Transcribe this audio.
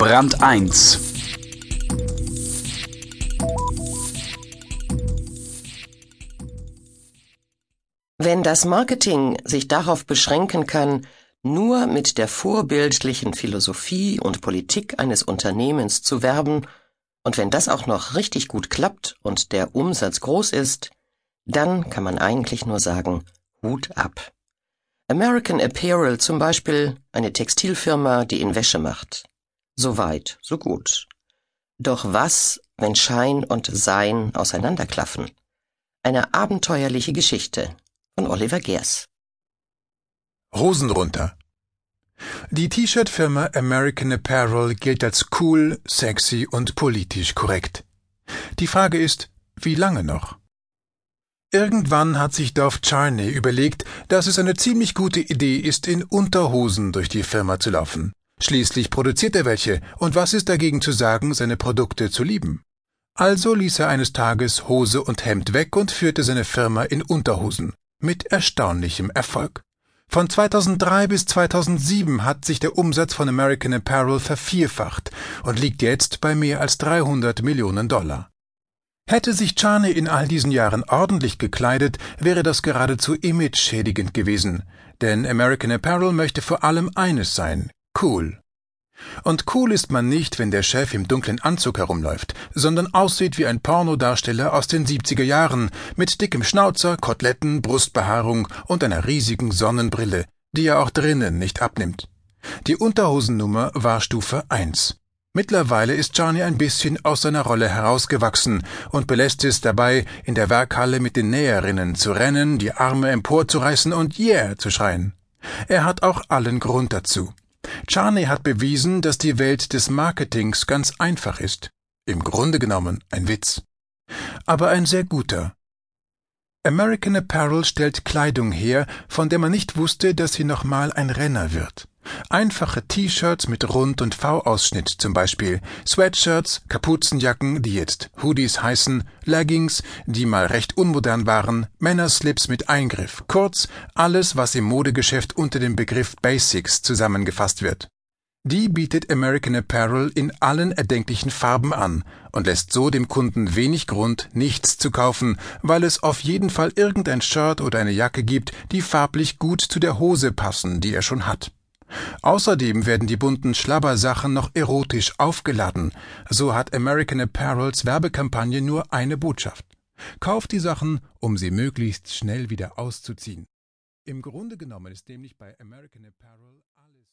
Brand 1 Wenn das Marketing sich darauf beschränken kann, nur mit der vorbildlichen Philosophie und Politik eines Unternehmens zu werben, und wenn das auch noch richtig gut klappt und der Umsatz groß ist, dann kann man eigentlich nur sagen, Hut ab. American Apparel zum Beispiel, eine Textilfirma, die in Wäsche macht. So weit, so gut. Doch was, wenn Schein und Sein auseinanderklaffen? Eine abenteuerliche Geschichte von Oliver Gers. Hosen runter. Die T-Shirt-Firma American Apparel gilt als cool, sexy und politisch korrekt. Die Frage ist, wie lange noch? Irgendwann hat sich Dov Charney überlegt, dass es eine ziemlich gute Idee ist, in Unterhosen durch die Firma zu laufen. Schließlich produziert er welche, und was ist dagegen zu sagen, seine Produkte zu lieben? Also ließ er eines Tages Hose und Hemd weg und führte seine Firma in Unterhosen. Mit erstaunlichem Erfolg. Von 2003 bis 2007 hat sich der Umsatz von American Apparel vervierfacht und liegt jetzt bei mehr als 300 Millionen Dollar. Hätte sich Charney in all diesen Jahren ordentlich gekleidet, wäre das geradezu imageschädigend gewesen, denn American Apparel möchte vor allem eines sein, cool. Und cool ist man nicht, wenn der Chef im dunklen Anzug herumläuft, sondern aussieht wie ein Pornodarsteller aus den 70er Jahren, mit dickem Schnauzer, Koteletten, Brustbehaarung und einer riesigen Sonnenbrille, die er auch drinnen nicht abnimmt. Die Unterhosennummer war Stufe 1. Mittlerweile ist Johnny ein bisschen aus seiner Rolle herausgewachsen und belässt es dabei, in der Werkhalle mit den Näherinnen zu rennen, die Arme emporzureißen und Yeah zu schreien. Er hat auch allen Grund dazu. Charney hat bewiesen, dass die Welt des Marketings ganz einfach ist. Im Grunde genommen ein Witz. Aber ein sehr guter. American Apparel stellt Kleidung her, von der man nicht wusste, dass sie nochmal ein Renner wird. Einfache T-Shirts mit Rund- und V-Ausschnitt zum Beispiel, Sweatshirts, Kapuzenjacken, die jetzt Hoodies heißen, Leggings, die mal recht unmodern waren, Männerslips mit Eingriff, kurz alles, was im Modegeschäft unter dem Begriff Basics zusammengefasst wird. Die bietet American Apparel in allen erdenklichen Farben an und lässt so dem Kunden wenig Grund, nichts zu kaufen, weil es auf jeden Fall irgendein Shirt oder eine Jacke gibt, die farblich gut zu der Hose passen, die er schon hat. Außerdem werden die bunten Schlabbersachen noch erotisch aufgeladen. So hat American Apparels Werbekampagne nur eine Botschaft. Kauft die Sachen, um sie möglichst schnell wieder auszuziehen. Im Grunde genommen ist nämlich bei American Apparel alles